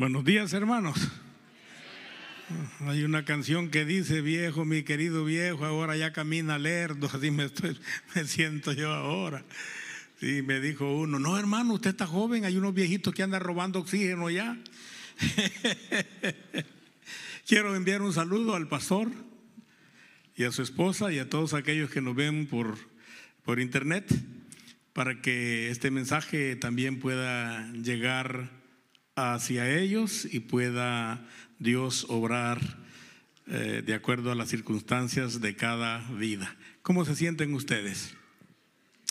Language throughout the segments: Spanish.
Buenos días, hermanos. Hay una canción que dice, viejo, mi querido viejo, ahora ya camina lerdo, así me, estoy, me siento yo ahora. Sí, me dijo uno, no hermano, usted está joven, hay unos viejitos que andan robando oxígeno ya. Quiero enviar un saludo al pastor y a su esposa y a todos aquellos que nos ven por, por internet para que este mensaje también pueda llegar hacia ellos y pueda Dios obrar eh, de acuerdo a las circunstancias de cada vida. ¿Cómo se sienten ustedes?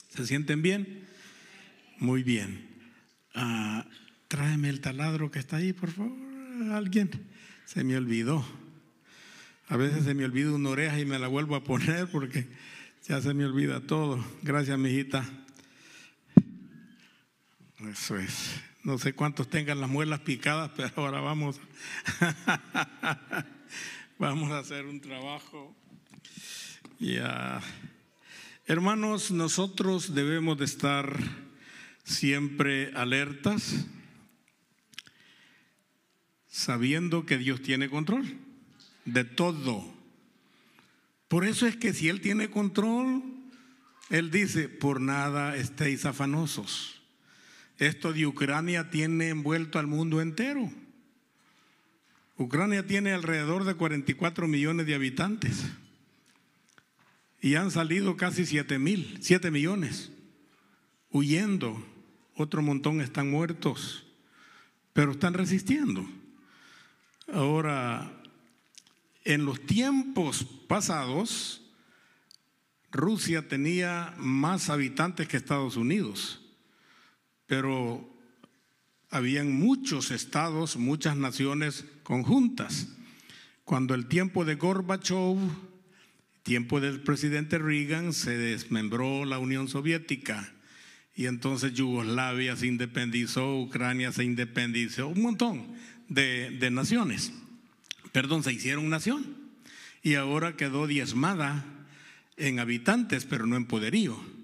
¿Se sienten bien? Muy bien. Ah, tráeme el taladro que está ahí, por favor. Alguien. Se me olvidó. A veces se me olvida una oreja y me la vuelvo a poner porque ya se me olvida todo. Gracias, mijita. Eso es. No sé cuántos tengan las muelas picadas, pero ahora vamos, vamos a hacer un trabajo. Ya. Hermanos, nosotros debemos de estar siempre alertas, sabiendo que Dios tiene control de todo. Por eso es que si Él tiene control, Él dice, por nada estéis afanosos. Esto de Ucrania tiene envuelto al mundo entero. Ucrania tiene alrededor de 44 millones de habitantes y han salido casi 7 mil, 7 millones, huyendo. Otro montón están muertos, pero están resistiendo. Ahora, en los tiempos pasados, Rusia tenía más habitantes que Estados Unidos pero habían muchos estados, muchas naciones conjuntas. Cuando el tiempo de Gorbachev, tiempo del presidente Reagan, se desmembró la Unión Soviética y entonces Yugoslavia se independizó, Ucrania se independizó, un montón de, de naciones. Perdón, se hicieron nación y ahora quedó diezmada en habitantes, pero no en poderío.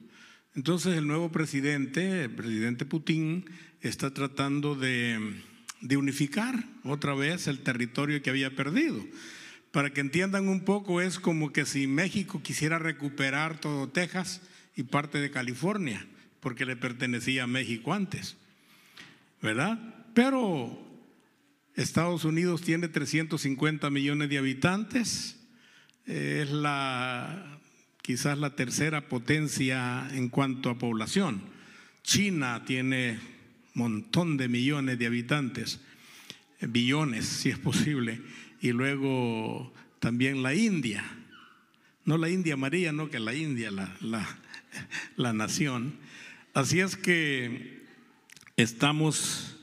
Entonces el nuevo presidente, el presidente Putin, está tratando de, unificar otra vez el territorio que había perdido. Para que entiendan un poco, es como que si México quisiera recuperar todo Texas y parte de California, porque le pertenecía a México antes, ¿verdad? Pero Estados Unidos tiene 350 millones de habitantes, es la quizás la tercera potencia en cuanto a población. China tiene montón de millones de habitantes, billones si es posible, y luego también la India, no la India María, no que la India, la, la, la nación. Así es que estamos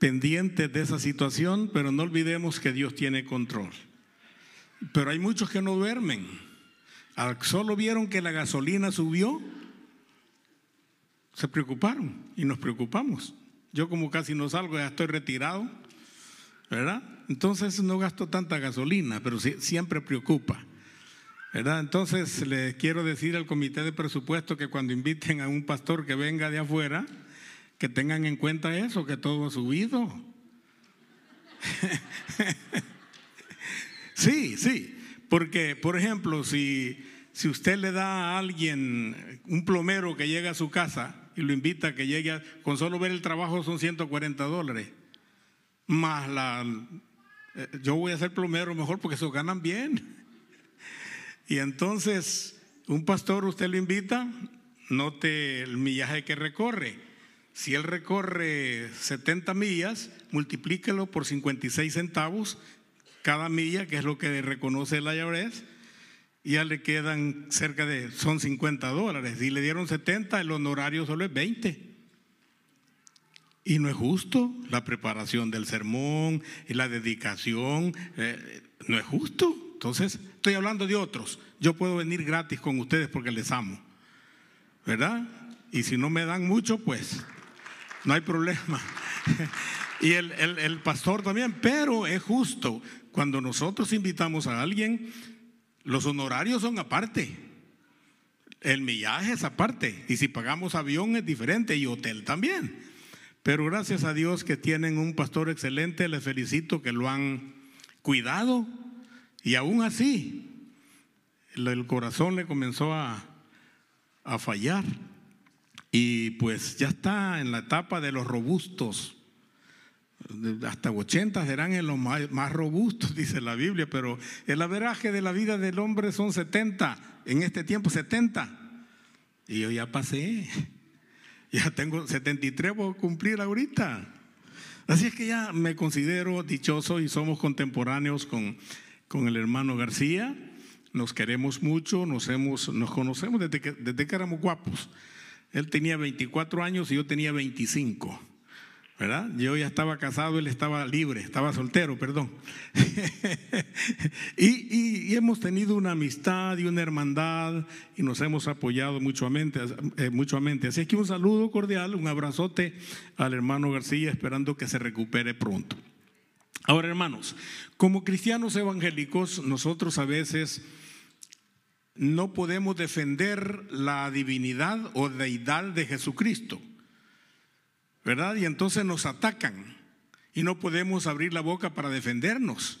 pendientes de esa situación, pero no olvidemos que Dios tiene control. Pero hay muchos que no duermen solo vieron que la gasolina subió, se preocuparon y nos preocupamos. Yo como casi no salgo, ya estoy retirado, ¿verdad? Entonces no gasto tanta gasolina, pero siempre preocupa. ¿verdad? Entonces le quiero decir al comité de presupuesto que cuando inviten a un pastor que venga de afuera, que tengan en cuenta eso, que todo ha subido. sí, sí, porque, por ejemplo, si, si usted le da a alguien, un plomero que llega a su casa y lo invita a que llegue, con solo ver el trabajo son 140 dólares, más la... Eh, yo voy a ser plomero mejor porque se ganan bien. Y entonces, un pastor usted lo invita, note el millaje que recorre. Si él recorre 70 millas, multiplíquelo por 56 centavos cada milla, que es lo que reconoce la IRS, ya le quedan cerca de, son 50 dólares. Y le dieron 70, el honorario solo es 20. Y no es justo la preparación del sermón y la dedicación, eh, no es justo. Entonces, estoy hablando de otros. Yo puedo venir gratis con ustedes porque les amo, ¿verdad? Y si no me dan mucho, pues no hay problema. y el, el pastor también, pero es justo. Cuando nosotros invitamos a alguien, los honorarios son aparte. El millaje es aparte. Y si pagamos avión es diferente y hotel también. pero gracias a Dios que tienen un pastor excelente, les felicito que lo han cuidado y aún así el corazón le comenzó a, a fallar y pues ya está en la etapa de los robustos. Hasta 80 serán en los más, robustos, dice la Biblia, pero el averaje de la vida del hombre son 70, en este tiempo 70. Y yo ya pasé, ya tengo 73 por cumplir ahorita. Así es que ya me considero dichoso y somos contemporáneos con, con el hermano García. Nos queremos mucho, nos, hemos, nos conocemos desde que, desde que éramos guapos. Él tenía 24 años y yo tenía 25. Yo ya estaba casado, él estaba libre, estaba soltero, perdón. y, hemos tenido una amistad y una hermandad y nos hemos apoyado mutuamente, eh, mutuamente. Así que un saludo cordial, un abrazote al hermano García, esperando que se recupere pronto. Ahora, hermanos, como cristianos evangélicos, nosotros a veces no podemos defender la divinidad o deidad de Jesucristo. ¿Verdad? Y entonces nos atacan y no podemos abrir la boca para defendernos.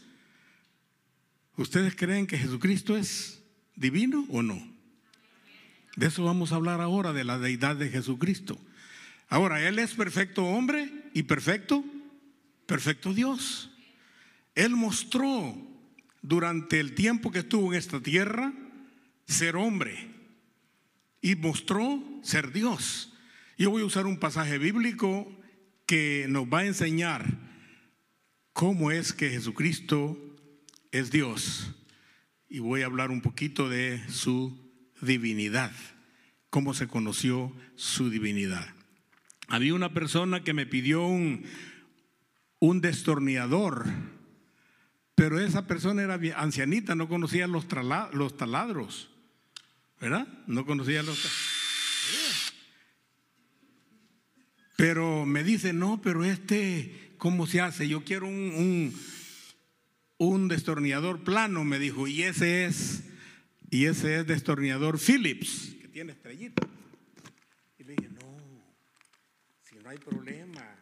¿Ustedes creen que Jesucristo es divino o no? De eso vamos a hablar ahora, de la deidad de Jesucristo. Ahora, Él es perfecto hombre y perfecto, perfecto Dios. Él mostró durante el tiempo que estuvo en esta tierra ser hombre y mostró ser Dios. Yo voy a usar un pasaje bíblico que nos va a enseñar cómo es que Jesucristo es Dios. Y voy a hablar un poquito de su divinidad, cómo se conoció su divinidad. Había una persona que me pidió un, un destornillador, pero esa persona era ancianita, no conocía los, los taladros, ¿verdad? No conocía los taladros. Pero me dice, no, pero este, ¿cómo se hace? Yo quiero un, un, destornillador plano, me dijo, y ese es, y ese es destornillador Phillips, que tiene estrellita. Y le dije, no, si no hay problema,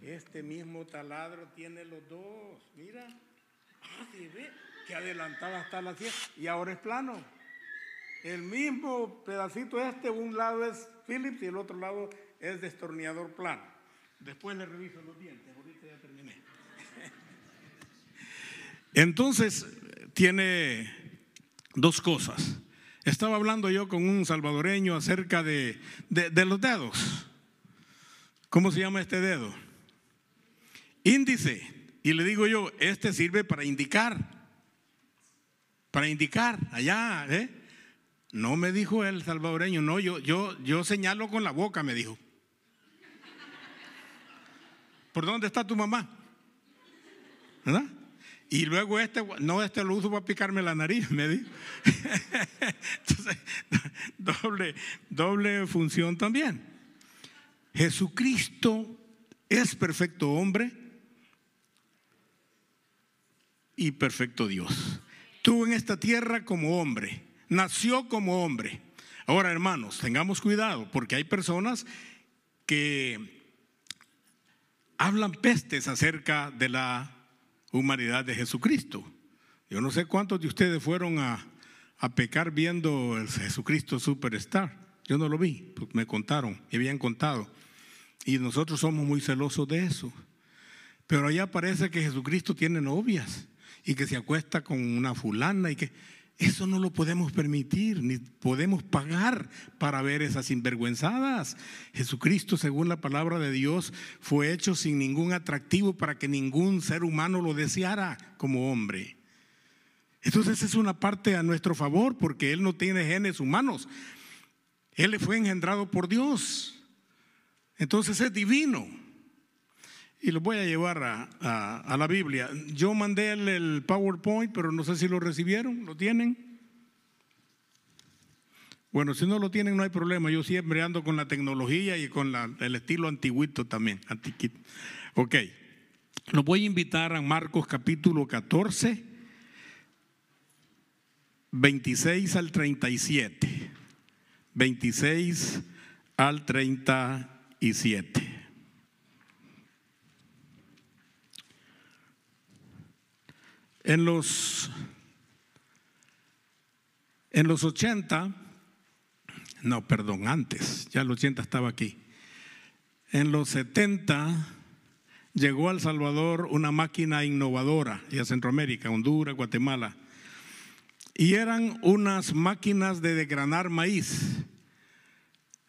este mismo taladro tiene los dos, mira, ah, ve, que adelantaba hasta la sierra y ahora es plano. El mismo pedacito este, un lado es Phillips y el otro lado es destornillador plano. Después le reviso los dientes, ahorita ya terminé. Entonces, tiene dos cosas. Estaba hablando yo con un salvadoreño acerca de, de, los dedos. ¿Cómo se llama este dedo? Índice. Y le digo yo, este sirve para indicar. Para indicar allá, ¿eh? No me dijo el salvadoreño, no, yo, yo, yo señalo con la boca, me dijo. ¿Por dónde está tu mamá? ¿Verdad? Y luego este, no, este lo uso para picarme la nariz, me dijo. Entonces, doble, doble función también. Jesucristo es perfecto hombre y perfecto Dios. Estuvo en esta tierra como hombre, nació como hombre. Ahora, hermanos, tengamos cuidado porque hay personas que hablan pestes acerca de la humanidad de Jesucristo. Yo no sé cuántos de ustedes fueron a, pecar viendo el Jesucristo Superstar. Yo no lo vi, pues me contaron, me habían contado. Y nosotros somos muy celosos de eso. Pero allá parece que Jesucristo tiene novias y que se acuesta con una fulana y que eso no lo podemos permitir, ni podemos pagar para ver esas sinvergüenzadas. Jesucristo, según la palabra de Dios, fue hecho sin ningún atractivo para que ningún ser humano lo deseara como hombre. Entonces es una parte a nuestro favor porque Él no tiene genes humanos. Él fue engendrado por Dios. Entonces es divino y lo voy a llevar a, la Biblia. Yo mandé el, el, PowerPoint, pero no sé si lo recibieron, ¿lo tienen? Bueno, si no lo tienen no hay problema, yo siempre ando con la tecnología y con el estilo antiguito también, antiquito. Ok, los voy a invitar a Marcos capítulo 14, 26 al 37. 26 al 37. En los, en los 80, no, perdón, antes, ya el 80 estaba aquí. En los 70 llegó al Salvador una máquina innovadora y a Centroamérica, Honduras, Guatemala. Y eran unas máquinas de desgranar maíz.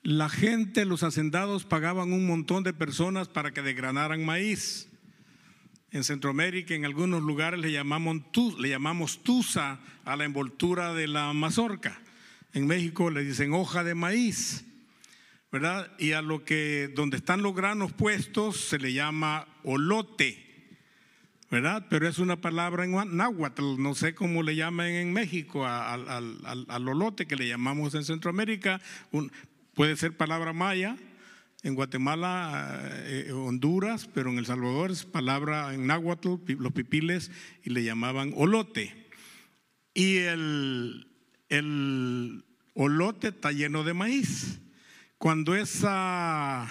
La gente, los hacendados pagaban un montón de personas para que desgranaran maíz. En Centroamérica, en algunos lugares le llamamos, le tusa a la envoltura de la mazorca. En México le dicen hoja de maíz. ¿verdad? Y a lo que donde están los granos puestos se le llama olote, ¿verdad? Pero es una palabra en náhuatl, no sé cómo le llaman en México al, al, olote que le llamamos en Centroamérica, puede ser palabra maya, en Guatemala, eh, Honduras, pero en El Salvador es palabra en náhuatl, los pipiles, y le llamaban olote. Y el, el olote está lleno de maíz. Cuando, esa,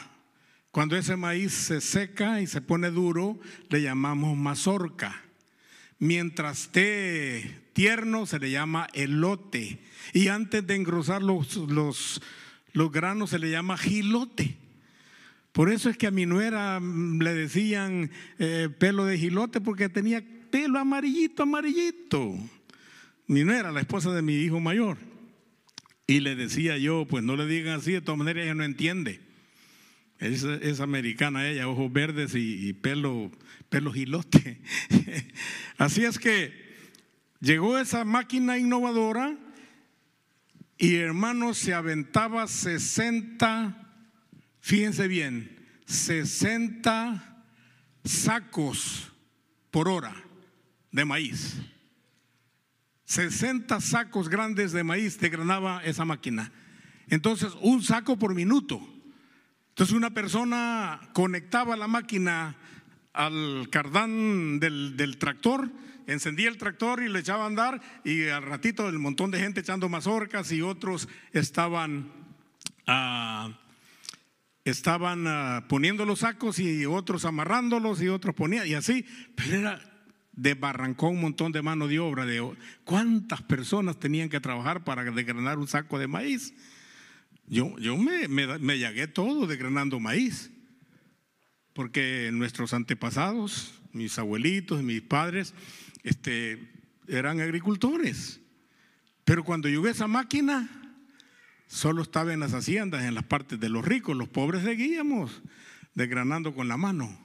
ese maíz se seca y se pone duro, le llamamos mazorca. Mientras esté tierno, se le llama elote. Y antes de engrosar los, los, los granos, se le llama gilote. Por eso es que a mi nuera le decían eh, pelo de gilote porque tenía pelo amarillito, amarillito. Mi nuera, la esposa de mi hijo mayor. Y le decía yo, pues no le digan así, de todas maneras ella no entiende. Es, americana ella, ojos verdes y, pelo, pelo gilote. así es que llegó esa máquina innovadora y hermano se aventaba 60, fíjense bien, 60 sacos por hora de maíz. 60 sacos grandes de maíz te granaba esa máquina. Entonces, un saco por minuto. Entonces, una persona conectaba la máquina al cardán del, tractor, encendía el tractor y le echaba a andar, y al ratito el montón de gente echando mazorcas y otros estaban, ah, estaban ah, poniendo los sacos y otros amarrándolos y otros ponían, y así, pero era desbarrancó un montón de mano de obra. De, ¿Cuántas personas tenían que trabajar para desgranar un saco de maíz? Yo, yo me, me, llagué todo desgranando maíz, porque nuestros antepasados, mis abuelitos, mis padres, este, eran agricultores. Pero cuando yo esa máquina, solo estaba en las haciendas, en las partes de los ricos, los pobres seguíamos desgranando con la mano.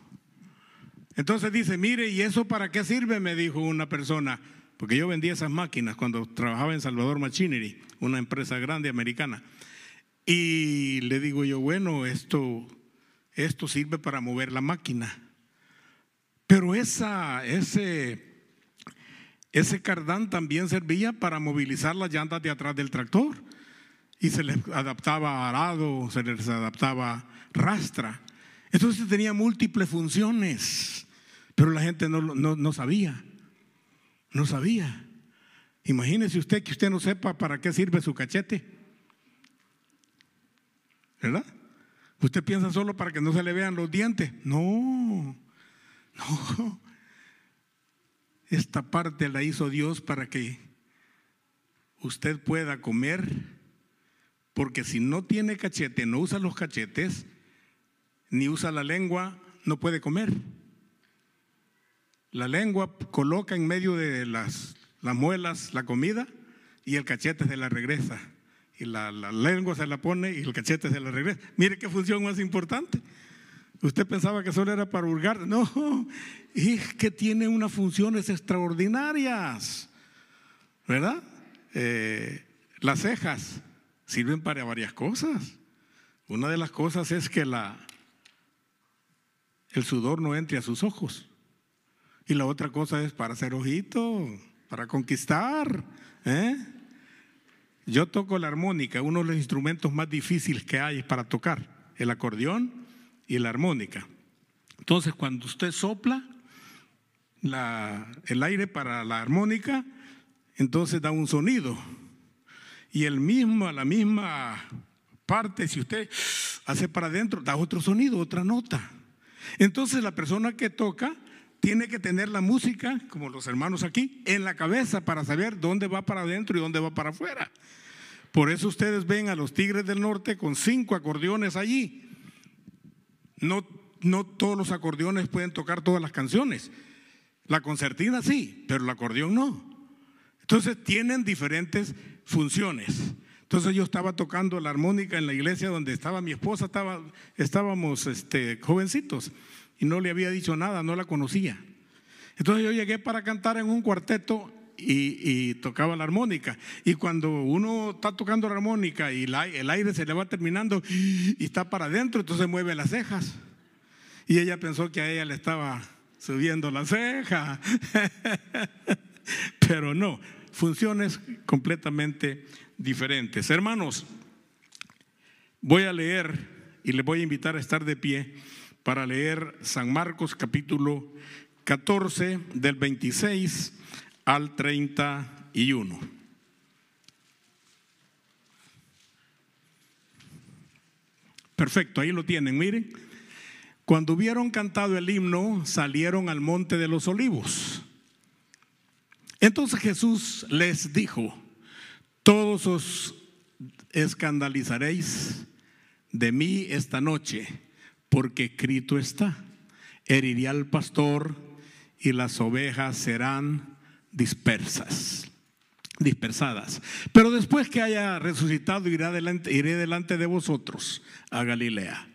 Entonces dice, mire, ¿y eso para qué sirve? Me dijo una persona, porque yo vendía esas máquinas cuando trabajaba en Salvador Machinery, una empresa grande americana. Y le digo yo, bueno, esto, esto sirve para mover la máquina. Pero esa, ese, ese cardán también servía para movilizar las llantas de atrás del tractor. Y se les adaptaba arado, se les adaptaba rastra. Entonces tenía múltiples funciones, pero la gente no, no, sabía, no sabía. Imagínese usted que usted no sepa para qué sirve su cachete, ¿verdad? Usted piensa solo para que no se le vean los dientes. No, no. Esta parte la hizo Dios para que usted pueda comer, porque si no tiene cachete, no usa los cachetes, ni usa la lengua, no puede comer. La lengua coloca en medio de las, las muelas la comida y el cachete se la regresa. Y la, lengua se la pone y el cachete se la regresa. Mire qué función más importante. Usted pensaba que solo era para hurgar. No, es que tiene unas funciones extraordinarias. ¿Verdad? Eh, las cejas sirven para varias cosas. Una de las cosas es que la, el sudor no entre a sus ojos. Y la otra cosa es para hacer ojito, para conquistar. ¿eh? Yo toco la armónica, uno de los instrumentos más difíciles que hay para tocar, el acordeón y la armónica. Entonces, cuando usted sopla el aire para la armónica, entonces da un sonido. Y el mismo, la misma parte, si usted hace para adentro, da otro sonido, otra nota. Entonces la persona que toca tiene que tener la música, como los hermanos aquí, en la cabeza para saber dónde va para adentro y dónde va para afuera. Por eso ustedes ven a los Tigres del Norte con cinco acordeones allí. No, no todos los acordeones pueden tocar todas las canciones. La concertina sí, pero el acordeón no. Entonces tienen diferentes funciones. Entonces yo estaba tocando la armónica en la iglesia donde estaba mi esposa, estaba, estábamos este, jovencitos y no le había dicho nada, no la conocía. Entonces yo llegué para cantar en un cuarteto y, tocaba la armónica. Y cuando uno está tocando la armónica y el aire se le va terminando y está para adentro, entonces mueve las cejas. Y ella pensó que a ella le estaba subiendo la ceja. Pero no, funciones completamente diferentes. Hermanos, voy a leer y les voy a invitar a estar de pie para leer San Marcos capítulo 14 del 26 al 31. Perfecto, ahí lo tienen, miren. Cuando hubieron cantado el himno, salieron al monte de los olivos. Entonces Jesús les dijo, todos os escandalizaréis de mí esta noche, porque escrito está, heriré al pastor y las ovejas serán dispersas dispersadas. Pero después que haya resucitado, iré delante, iré delante de vosotros a Galilea.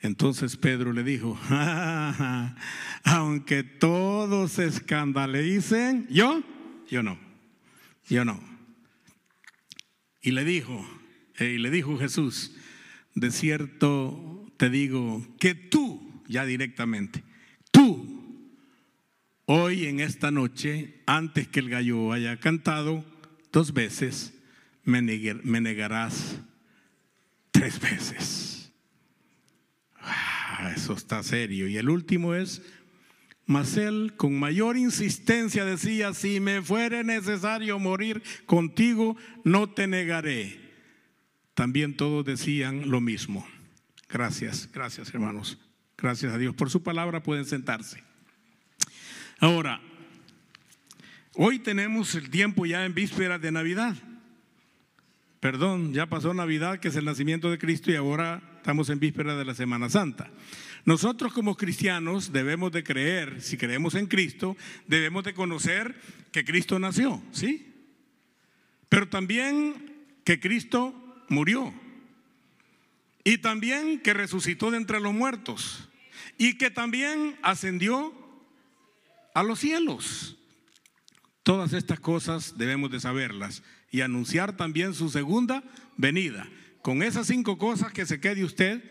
Entonces Pedro le dijo, aunque todos se escandalicen, yo, yo no, yo no. Y le dijo, y le dijo Jesús, de cierto te digo que tú, ya directamente, tú Hoy en esta noche, antes que el gallo haya cantado dos veces, me, negarás tres veces. Ah, eso está serio. Y el último es, mas con mayor insistencia decía, si me fuere necesario morir contigo, no te negaré. También todos decían lo mismo. Gracias, gracias hermanos. Gracias a Dios por su palabra. Pueden sentarse. Ahora, hoy tenemos el tiempo ya en vísperas de Navidad. Perdón, ya pasó Navidad, que es el nacimiento de Cristo, y ahora estamos en vísperas de la Semana Santa. Nosotros como cristianos debemos de creer, si creemos en Cristo, debemos de conocer que Cristo nació, ¿sí? Pero también que Cristo murió. Y también que resucitó de entre los muertos. Y que también ascendió a los cielos. Todas estas cosas debemos de saberlas y anunciar también su segunda venida. Con esas cinco cosas que se quede usted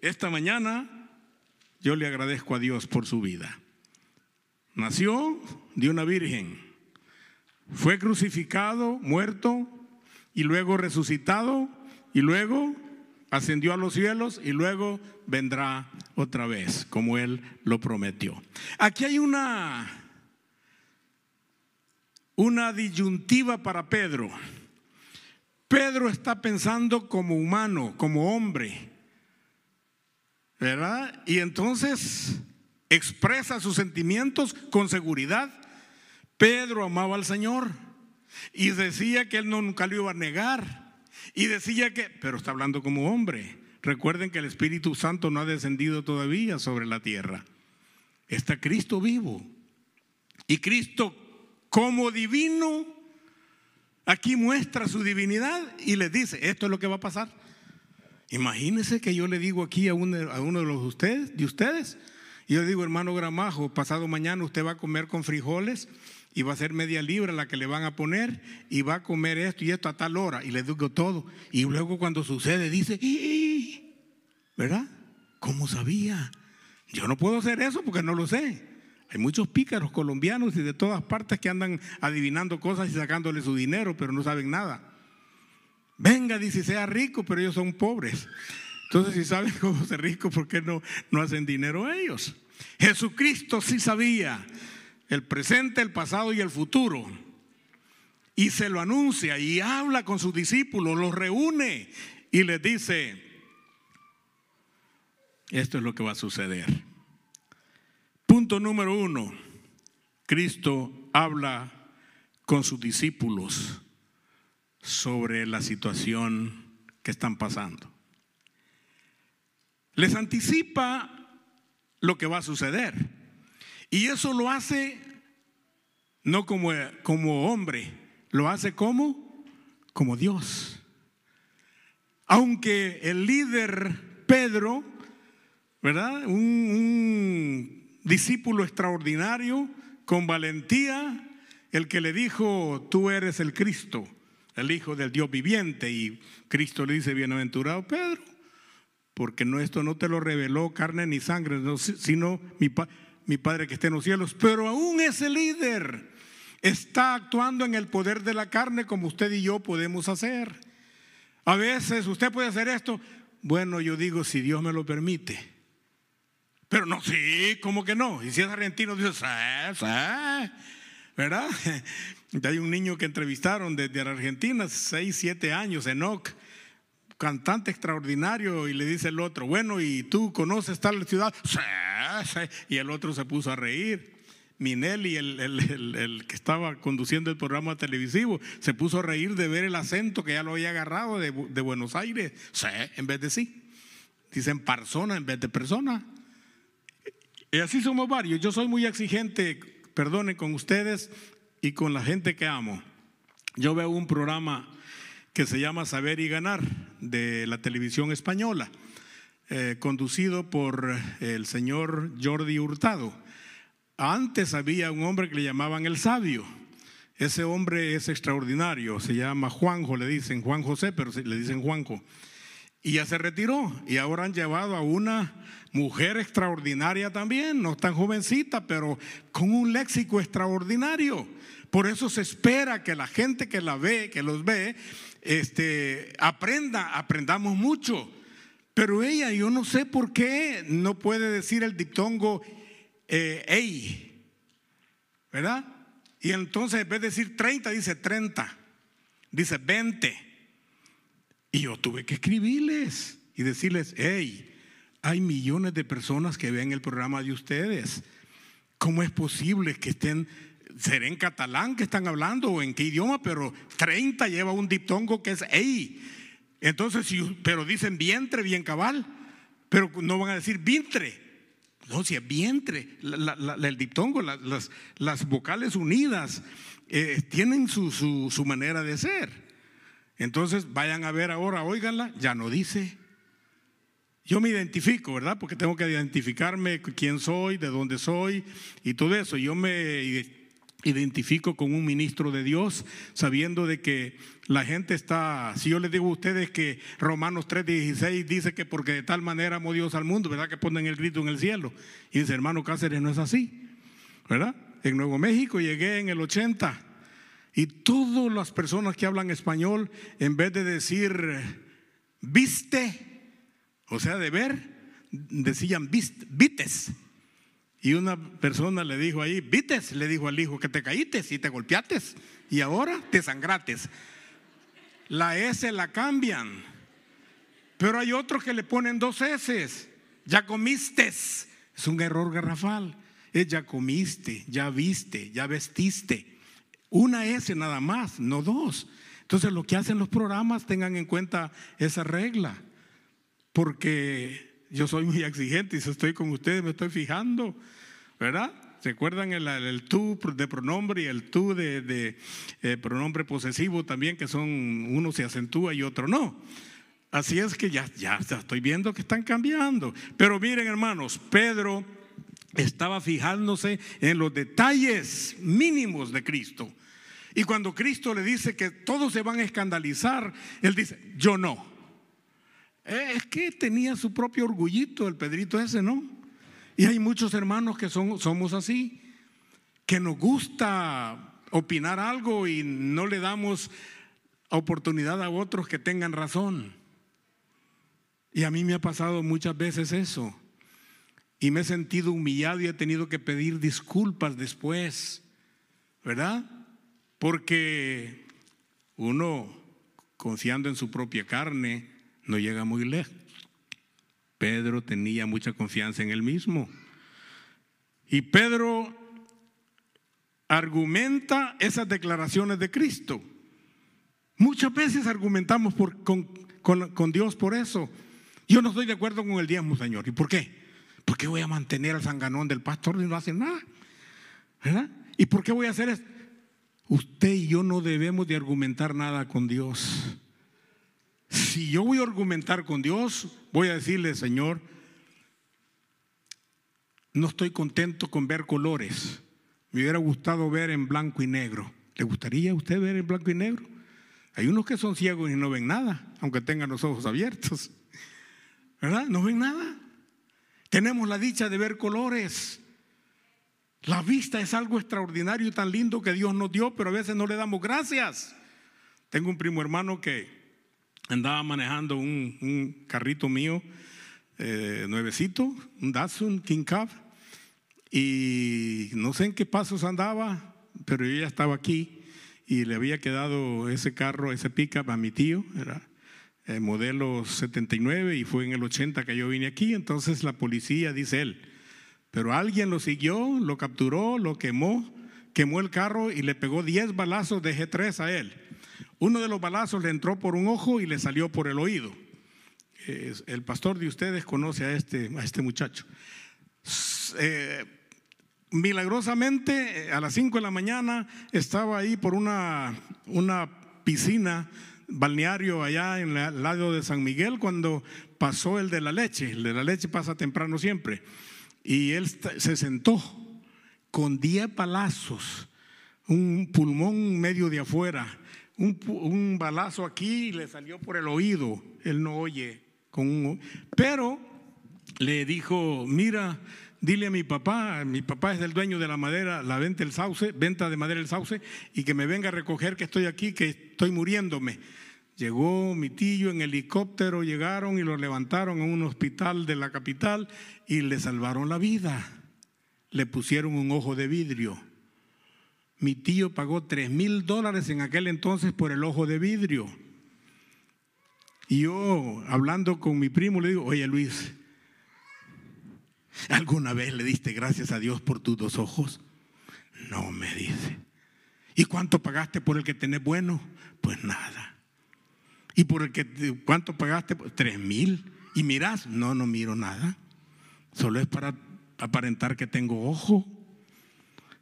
esta mañana, yo le agradezco a Dios por su vida. Nació de una virgen, fue crucificado, muerto y luego resucitado y luego ascendió a los cielos y luego vendrá otra vez, como Él lo prometió. Aquí hay una, una disyuntiva para Pedro. Pedro está pensando como humano, como hombre, ¿verdad? Y entonces expresa sus sentimientos con seguridad. Pedro amaba al Señor y decía que él nunca lo iba a negar. Y decía que, pero está hablando como hombre. Recuerden que el Espíritu Santo no ha descendido todavía sobre la tierra. Está Cristo vivo. Y Cristo como divino, aquí muestra su divinidad y le dice, esto es lo que va a pasar. Imagínense que yo le digo aquí a uno, de los ustedes, de ustedes, yo digo, hermano Gramajo, pasado mañana usted va a comer con frijoles y va a ser media libra la que le van a poner y va a comer esto y esto a tal hora y le digo todo. Y luego cuando sucede dice, ¿verdad? ¿Cómo sabía? Yo no puedo hacer eso porque no lo sé. Hay muchos pícaros colombianos y de todas partes que andan adivinando cosas y sacándole su dinero, pero no saben nada. Venga, dice, sea rico, pero ellos son pobres. Entonces, si saben cómo ser rico, ¿por qué no, no hacen dinero ellos? Jesucristo sí sabía el presente, el pasado y el futuro. Y se lo anuncia y habla con sus discípulos, los reúne y les dice, esto es lo que va a suceder. Punto número uno. Cristo habla con sus discípulos sobre la situación que están pasando. Les anticipa lo que va a suceder. Y eso lo hace no como, como hombre, lo hace como, como Dios. Aunque el líder Pedro, ¿verdad? Un, un discípulo extraordinario, con valentía, el que le dijo, tú eres el Cristo, el Hijo del Dios viviente. Y Cristo le dice, bienaventurado Pedro, porque no, esto no te lo reveló carne ni sangre, sino mi, mi Padre que está en los cielos. Pero aún ese líder está actuando en el poder de la carne como usted y yo podemos hacer. A veces usted puede hacer esto. Bueno, yo digo, si Dios me lo permite. Pero no, sí, ¿cómo que no? Y si es argentino, dice, sí, sí. ¿verdad? Hay un niño que entrevistaron desde Argentina, 6, 7 años, Enoch, cantante extraordinario, y le dice el otro, bueno, ¿y tú conoces tal ciudad? Y el otro se puso a reír. Minelli, el, el, el, que estaba conduciendo el programa televisivo, se puso a reír de ver el acento que ya lo había agarrado de, de Buenos Aires. Sí, en vez de sí. Dicen persona en vez de persona. Y así somos varios. Yo soy muy exigente, perdone, con ustedes y con la gente que amo. Yo veo un programa que se llama Saber y Ganar de la televisión española, eh, conducido por el señor Jordi Hurtado. Antes había un hombre que le llamaban el sabio. Ese hombre es extraordinario, se llama Juanjo, le dicen Juan José, pero le dicen Juanjo. Y ya se retiró y ahora han llevado a una mujer extraordinaria también, no tan jovencita, pero con un léxico extraordinario. Por eso se espera que la gente que la ve, que los ve, este, aprenda, aprendamos mucho. Pero ella, yo no sé por qué no puede decir el diptongo eh, ¿verdad? Y entonces en vez de decir 30, dice 30, dice 20. Y yo tuve que escribirles y decirles, hey, hay millones de personas que ven el programa de ustedes. ¿Cómo es posible que estén, será en catalán que están hablando o en qué idioma? Pero 30 lleva un diptongo que es ey. Entonces, pero dicen vientre, bien cabal, pero no van a decir vientre. No, si es vientre, el diptongo, las, las, vocales unidas eh, tienen su, su, manera de ser. Entonces vayan a ver ahora, óiganla, ya no dice. Yo me identifico, ¿verdad? Porque tengo que identificarme quién soy, de dónde soy y todo eso. Yo me identifico con un ministro de Dios, sabiendo de que la gente está, si yo les digo a ustedes que Romanos 3:16 dice que porque de tal manera amó Dios al mundo, ¿verdad? Que ponen el grito en el cielo. Y dice, hermano Cáceres, no es así, ¿verdad? En Nuevo México llegué en el 80 y todas las personas que hablan español, en vez de decir, viste, o sea, de ver, decían, vites. Y una persona le dijo ahí, vites, le dijo al hijo que te caíste y te golpeates y ahora te sangrates. La S la cambian, pero hay otros que le ponen dos S. Ya comiste, es un error garrafal. Es ya comiste, ya viste, ya vestiste. Una S nada más, no dos. Entonces lo que hacen los programas tengan en cuenta esa regla, porque yo soy muy exigente y si estoy con ustedes me estoy fijando, ¿verdad? ¿Se acuerdan el, tú de pronombre y el tú de, eh, pronombre posesivo también, que son uno se acentúa y otro no? Así es que ya, ya estoy viendo que están cambiando. Pero miren hermanos, Pedro estaba fijándose en los detalles mínimos de Cristo. Y cuando Cristo le dice que todos se van a escandalizar, él dice, yo no. Eh, es que tenía su propio orgullito el Pedrito ese, ¿no? Y hay muchos hermanos que son, somos así, que nos gusta opinar algo y no le damos oportunidad a otros que tengan razón. Y a mí me ha pasado muchas veces eso. Y me he sentido humillado y he tenido que pedir disculpas después, ¿verdad? Porque uno, confiando en su propia carne, no llega muy lejos. Pedro tenía mucha confianza en él mismo. Y Pedro argumenta esas declaraciones de Cristo. Muchas veces argumentamos con, Dios por eso. Yo no estoy de acuerdo con el diezmo, Señor. ¿Y por qué? ¿Por qué voy a mantener al sanganón del pastor y no hace nada? ¿Y por qué voy a hacer esto? Usted y yo no debemos de argumentar nada con Dios. Si yo voy a argumentar con Dios, voy a decirle, Señor, no estoy contento con ver colores. Me hubiera gustado ver en blanco y negro. ¿Le gustaría a usted ver en blanco y negro? Hay unos que son ciegos y no ven nada, aunque tengan los ojos abiertos. ¿Verdad? No ven nada. Tenemos la dicha de ver colores. La vista es algo extraordinario y tan lindo que Dios nos dio, pero a veces no le damos gracias. Tengo un primo hermano que andaba manejando un, carrito mío eh, nuevecito, un Datsun King Cab, y no sé en qué pasos andaba, pero yo ya estaba aquí y le había quedado ese carro, ese pickup a mi tío, era el modelo 79 y fue en el 80 que yo vine aquí, entonces la policía, dice él, pero alguien lo siguió, lo capturó, lo quemó, quemó el carro y le pegó 10 balazos de G3 a él. Uno de los balazos le entró por un ojo y le salió por el oído. El pastor de ustedes conoce a este, a este muchacho. Eh, milagrosamente a las 5 de la mañana estaba ahí por una, una piscina balneario allá en el lado de San Miguel cuando pasó el de la leche. El de la leche pasa temprano siempre. Y él se sentó con 10 palazos, un pulmón medio de afuera, un, balazo aquí le salió por el oído. Él no oye. Con un, pero le dijo, mira, dile a mi papá, mi papá es el dueño de la madera, la venta del sauce, venta de madera del sauce, y que me venga a recoger que estoy aquí, que estoy muriéndome. Llegó mi tío en helicóptero, llegaron y lo levantaron a un hospital de la capital y le salvaron la vida. Le pusieron un ojo de vidrio. Mi tío pagó tres mil dólares en aquel entonces por el ojo de vidrio. Y yo, hablando con mi primo, le digo, oye Luis, ¿Alguna vez le diste gracias a Dios por tus dos ojos? No, me dice. ¿Y cuánto pagaste por el que tenés bueno? Pues nada. ¿Y por el que cuánto pagaste? Tres mil. ¿Y miras? No, no miro nada. Solo es para aparentar que tengo ojo.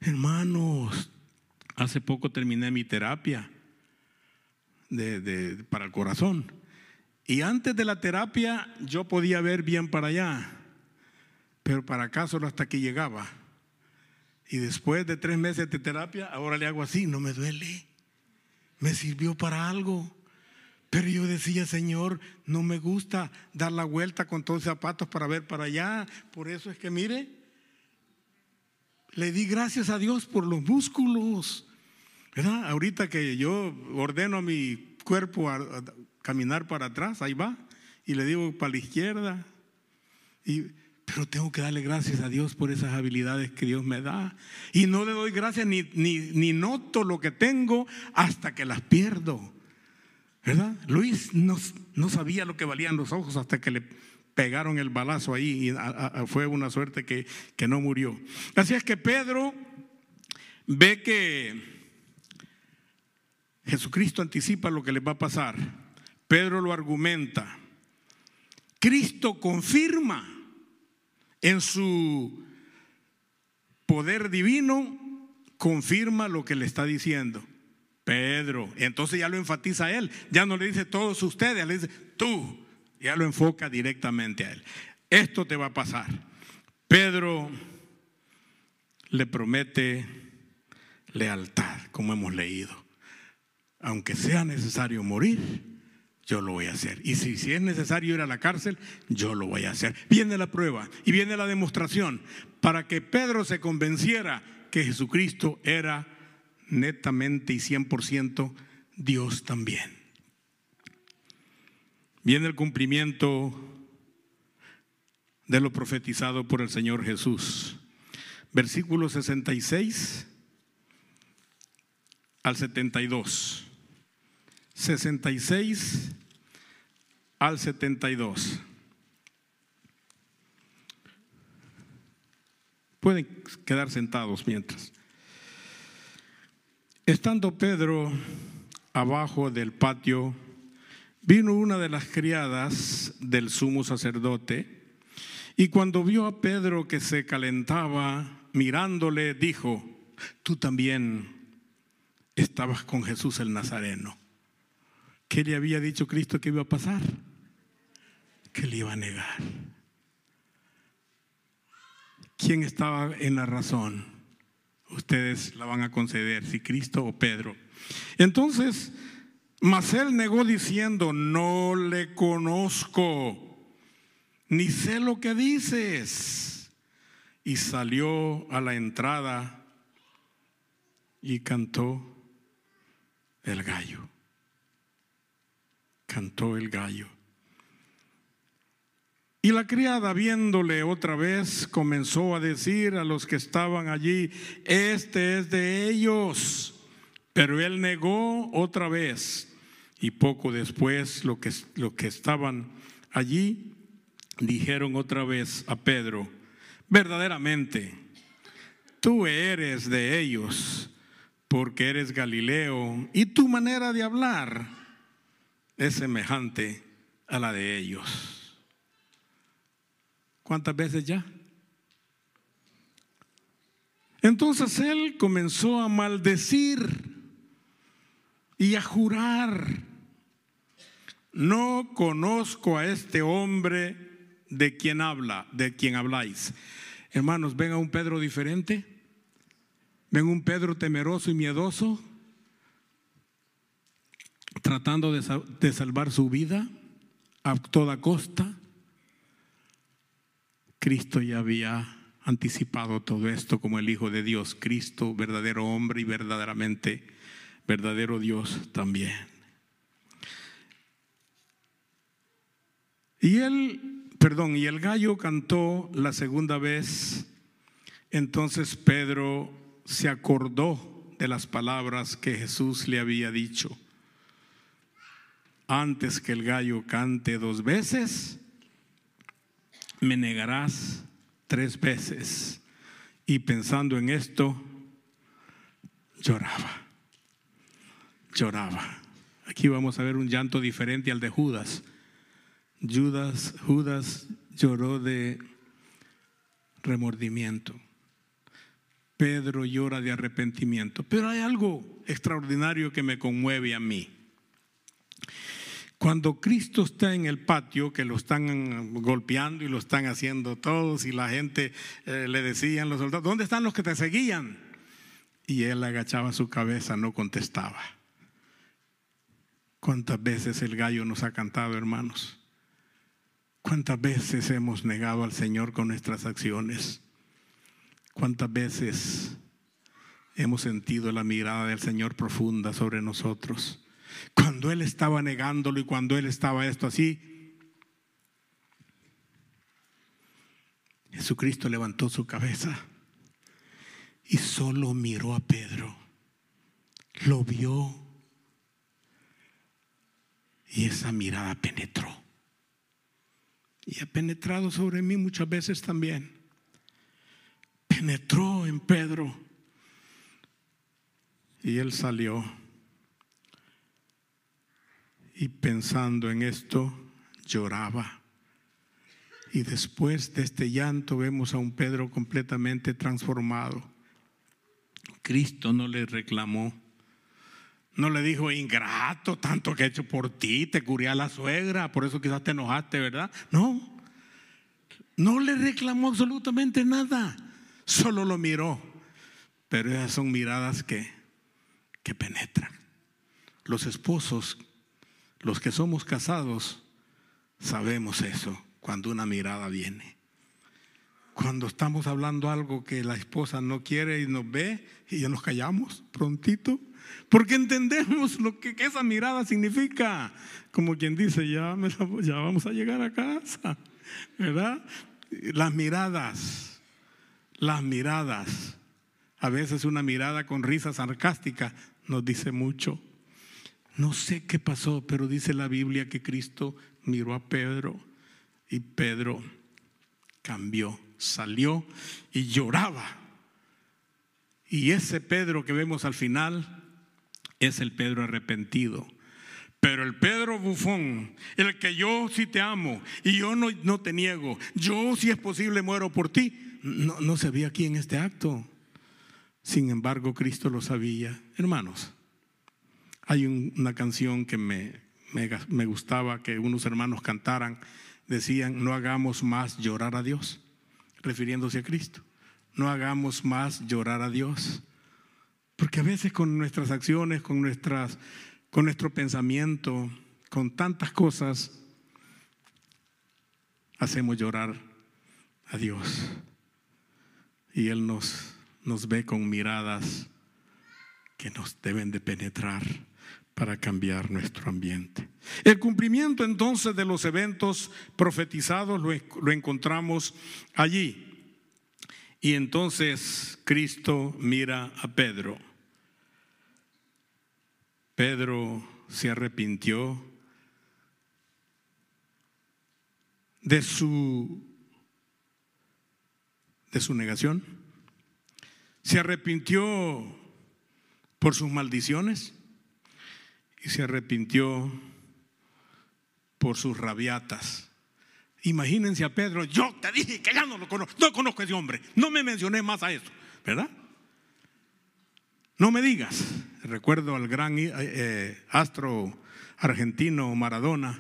Hermanos, hace poco terminé mi terapia para el corazón. Y antes de la terapia yo podía ver bien para allá pero para acá solo hasta que llegaba. Y después de tres meses de terapia, ahora le hago así, no me duele. Me sirvió para algo. Pero yo decía, Señor, no me gusta dar la vuelta con todos los zapatos para ver para allá. Por eso es que, mire, le di gracias a Dios por los músculos. ¿Verdad? Ahorita que yo ordeno a mi cuerpo a, caminar para atrás, ahí va. Y le digo para la izquierda. Y pero tengo que darle gracias a Dios por esas habilidades que Dios me da. Y no le doy gracias ni, ni, noto lo que tengo hasta que las pierdo. ¿Verdad? Luis no, no, sabía lo que valían los ojos hasta que le pegaron el balazo ahí y fue una suerte que, que no murió. Así es que Pedro ve que Jesucristo anticipa lo que le va a pasar. Pedro lo argumenta. Cristo confirma en su poder divino confirma lo que le está diciendo. Pedro, entonces ya lo enfatiza él, ya no le dice todos ustedes, le dice tú, ya lo enfoca directamente a él. Esto te va a pasar. Pedro le promete lealtad, como hemos leído. Aunque sea necesario morir, yo lo voy a hacer. Y si, si es necesario ir a la cárcel, yo lo voy a hacer. Viene la prueba y viene la demostración para que Pedro se convenciera que Jesucristo era netamente y 100% Dios también. Viene el cumplimiento de lo profetizado por el Señor Jesús. Versículo 66 al 72. 66 al 72. Pueden quedar sentados mientras. Estando Pedro abajo del patio, vino una de las criadas del sumo sacerdote y cuando vio a Pedro que se calentaba, mirándole, dijo, tú también estabas con Jesús el Nazareno. ¿Qué le había dicho Cristo que iba a pasar? Que le iba a negar. ¿Quién estaba en la razón? Ustedes la van a conceder, si Cristo o Pedro. Entonces, mas negó diciendo, no le conozco, ni sé lo que dices. Y salió a la entrada y cantó el gallo cantó el gallo. Y la criada, viéndole otra vez, comenzó a decir a los que estaban allí, este es de ellos. Pero él negó otra vez. Y poco después lo que, lo que estaban allí dijeron otra vez a Pedro, verdaderamente, tú eres de ellos, porque eres Galileo, y tu manera de hablar es semejante a la de ellos. ¿Cuántas veces ya? Entonces él comenzó a maldecir y a jurar, no conozco a este hombre de quien habla, de quien habláis. Hermanos, ven a un Pedro diferente, ven un Pedro temeroso y miedoso, tratando de, salvar su vida a toda costa. Cristo ya había anticipado todo esto como el Hijo de Dios, Cristo, verdadero hombre y verdaderamente verdadero Dios también. Y él, perdón, y el gallo cantó la segunda vez, entonces Pedro se acordó de las palabras que Jesús le había dicho antes que el gallo cante dos veces, me negarás tres veces. Y pensando en esto, lloraba, lloraba. Aquí vamos a ver un llanto diferente al de Judas. Judas, Judas lloró de remordimiento. Pedro llora de arrepentimiento. Pero hay algo extraordinario que me conmueve a mí. Cuando Cristo está en el patio, que lo están golpeando y lo están haciendo todos, y la gente eh, le decían los soldados, ¿dónde están los que te seguían? Y él agachaba su cabeza, no contestaba. ¿Cuántas veces el gallo nos ha cantado, hermanos? ¿Cuántas veces hemos negado al Señor con nuestras acciones? ¿Cuántas veces hemos sentido la mirada del Señor profunda sobre nosotros? Cuando él estaba negándolo y cuando él estaba esto así, Jesucristo levantó su cabeza y solo miró a Pedro. Lo vio y esa mirada penetró. Y ha penetrado sobre mí muchas veces también. Penetró en Pedro. Y él salió y pensando en esto lloraba. Y después de este llanto vemos a un Pedro completamente transformado. Cristo no le reclamó. No le dijo, ingrato, tanto que he hecho por ti, te curé a la suegra, por eso quizás te enojaste, ¿verdad? No, no le reclamó absolutamente nada, solo lo miró. Pero esas son miradas que, que penetran. Los esposos los que somos casados sabemos eso cuando una mirada viene. Cuando estamos hablando algo que la esposa no quiere y nos ve y ya nos callamos prontito, porque entendemos lo que, esa mirada significa. Como quien dice, ya, ya vamos a llegar a casa, ¿verdad? Las miradas, las miradas. A veces una mirada con risa sarcástica nos dice mucho. No sé qué pasó, pero dice la Biblia que Cristo miró a Pedro y Pedro cambió, salió y lloraba. Y ese Pedro que vemos al final es el Pedro arrepentido. Pero el Pedro bufón, el que yo sí te amo y yo no, no te niego, yo si es posible muero por ti, no, no se ve aquí en este acto. Sin embargo, Cristo lo sabía. Hermanos, hay una canción que me, me, gustaba que unos hermanos cantaran, decían, no hagamos más llorar a Dios, refiriéndose a Cristo. No hagamos más llorar a Dios. Porque a veces con nuestras acciones, con, nuestras, con nuestro pensamiento, con tantas cosas, hacemos llorar a Dios. Y Él nos, nos ve con miradas que nos deben de penetrar para cambiar nuestro ambiente. El cumplimiento entonces de los eventos profetizados lo, encontramos allí. Y entonces Cristo mira a Pedro. Pedro se arrepintió de su de su negación. Se arrepintió por sus maldiciones y se arrepintió por sus rabiatas. Imagínense a Pedro, yo te dije que ya no lo conozco, no conozco a ese hombre, no me mencioné más a eso, ¿verdad? No me digas, recuerdo al gran eh, eh, astro argentino Maradona,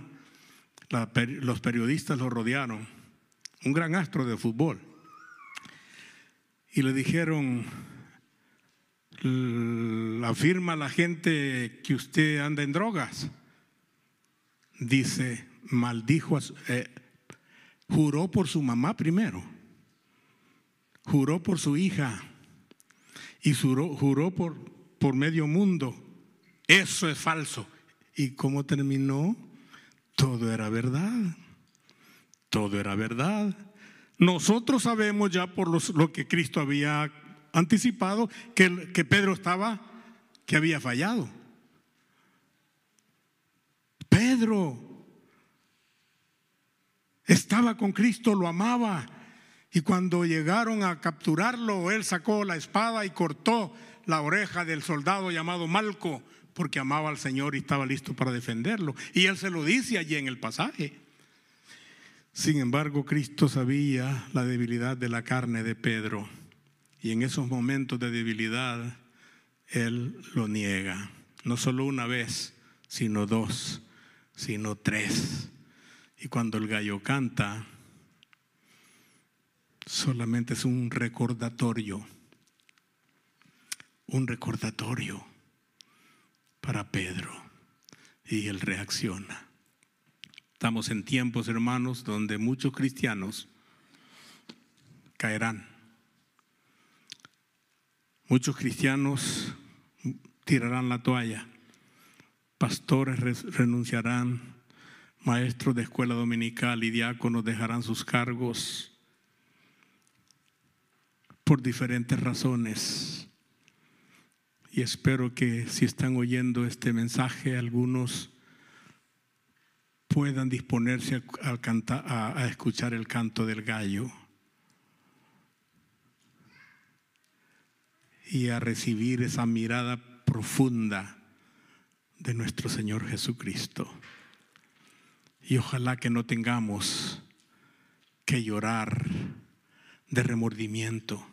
los periodistas lo rodearon, un gran astro de fútbol, y le dijeron, afirma la gente que usted anda en drogas. Dice, maldijo, eh, juró por su mamá primero, juró por su hija y juró, juró por, por medio mundo. Eso es falso. ¿Y cómo terminó? Todo era verdad. Todo era verdad. Nosotros sabemos ya por lo que Cristo había anticipado que, que Pedro estaba, que había fallado. Pedro estaba con Cristo, lo amaba. Y cuando llegaron a capturarlo, él sacó la espada y cortó la oreja del soldado llamado Malco, porque amaba al Señor y estaba listo para defenderlo. Y él se lo dice allí en el pasaje. Sin embargo, Cristo sabía la debilidad de la carne de Pedro. Y en esos momentos de debilidad, Él lo niega. No solo una vez, sino dos, sino tres. Y cuando el gallo canta, solamente es un recordatorio, un recordatorio para Pedro. Y él reacciona. Estamos en tiempos, hermanos, donde muchos cristianos caerán Muchos cristianos tirarán la toalla, pastores renunciarán, maestros de escuela dominical y diáconos dejarán sus cargos por diferentes razones. Y espero que si están oyendo este mensaje, algunos puedan disponerse a, escuchar el canto del gallo. Y a recibir esa mirada profunda de nuestro Señor Jesucristo. Y ojalá que no tengamos que llorar de remordimiento,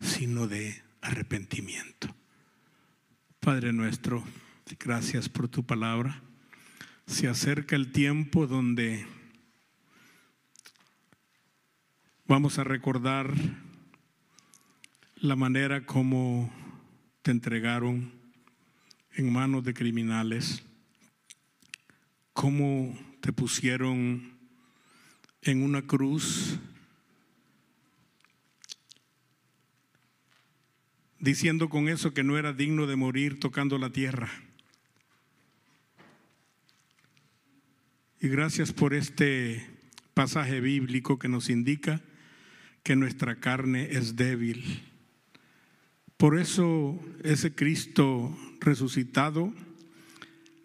sino de arrepentimiento. Padre nuestro, gracias por tu palabra. Se acerca el tiempo donde vamos a recordar la manera como te entregaron en manos de criminales, cómo te pusieron en una cruz, diciendo con eso que no era digno de morir tocando la tierra. Y gracias por este pasaje bíblico que nos indica que nuestra carne es débil por eso ese Cristo resucitado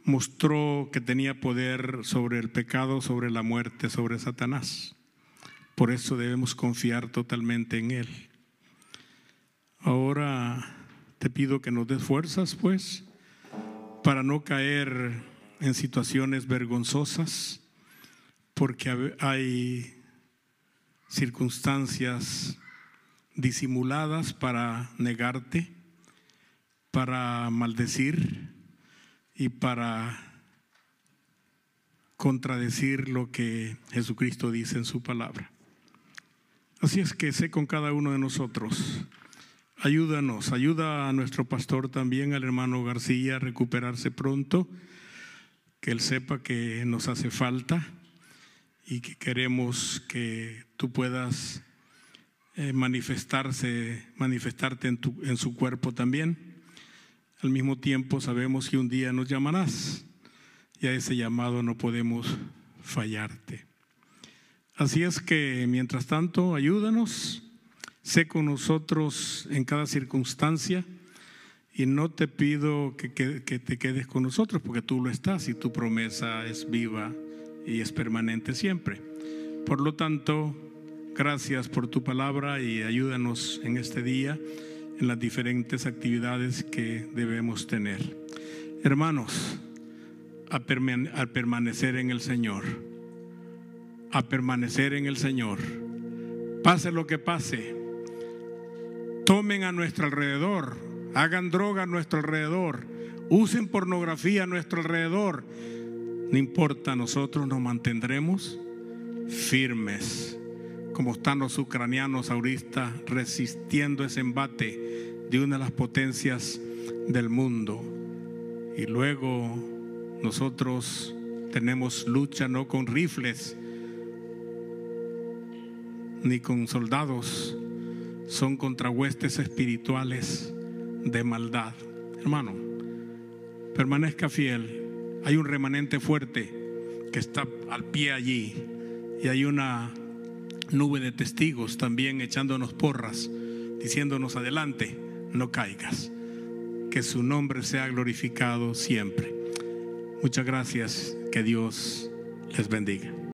mostró que tenía poder sobre el pecado, sobre la muerte, sobre Satanás. Por eso debemos confiar totalmente en Él. Ahora te pido que nos des fuerzas, pues, para no caer en situaciones vergonzosas, porque hay circunstancias disimuladas para negarte, para maldecir y para contradecir lo que Jesucristo dice en su palabra. Así es que sé con cada uno de nosotros. Ayúdanos, ayuda a nuestro pastor también, al hermano García, a recuperarse pronto, que él sepa que nos hace falta y que queremos que tú puedas eh, manifestarse, manifestarte en, tu, en su cuerpo también. Al mismo tiempo sabemos que un día nos llamarás y a ese llamado no podemos fallarte. Así es que, mientras tanto, ayúdanos, sé con nosotros en cada circunstancia y no te pido que, que, te quedes con nosotros porque tú lo estás y tu promesa es viva y es permanente siempre. Por lo tanto, gracias por tu palabra y ayúdanos en este día en las diferentes actividades que debemos tener. Hermanos, a, a permanecer en el Señor a permanecer en el Señor. Pase lo que pase. Tomen a nuestro alrededor, hagan droga a nuestro alrededor, usen pornografía a nuestro alrededor. No importa, nosotros nos mantendremos firmes, como están los ucranianos ahorita resistiendo ese embate de una de las potencias del mundo. Y luego nosotros tenemos lucha no con rifles, ni con soldados, son contrahuestes espirituales de maldad. Hermano, permanezca fiel. Hay un remanente fuerte que está al pie allí y hay una nube de testigos también echándonos porras, diciéndonos adelante, no caigas. Que su nombre sea glorificado siempre. Muchas gracias. Que Dios les bendiga.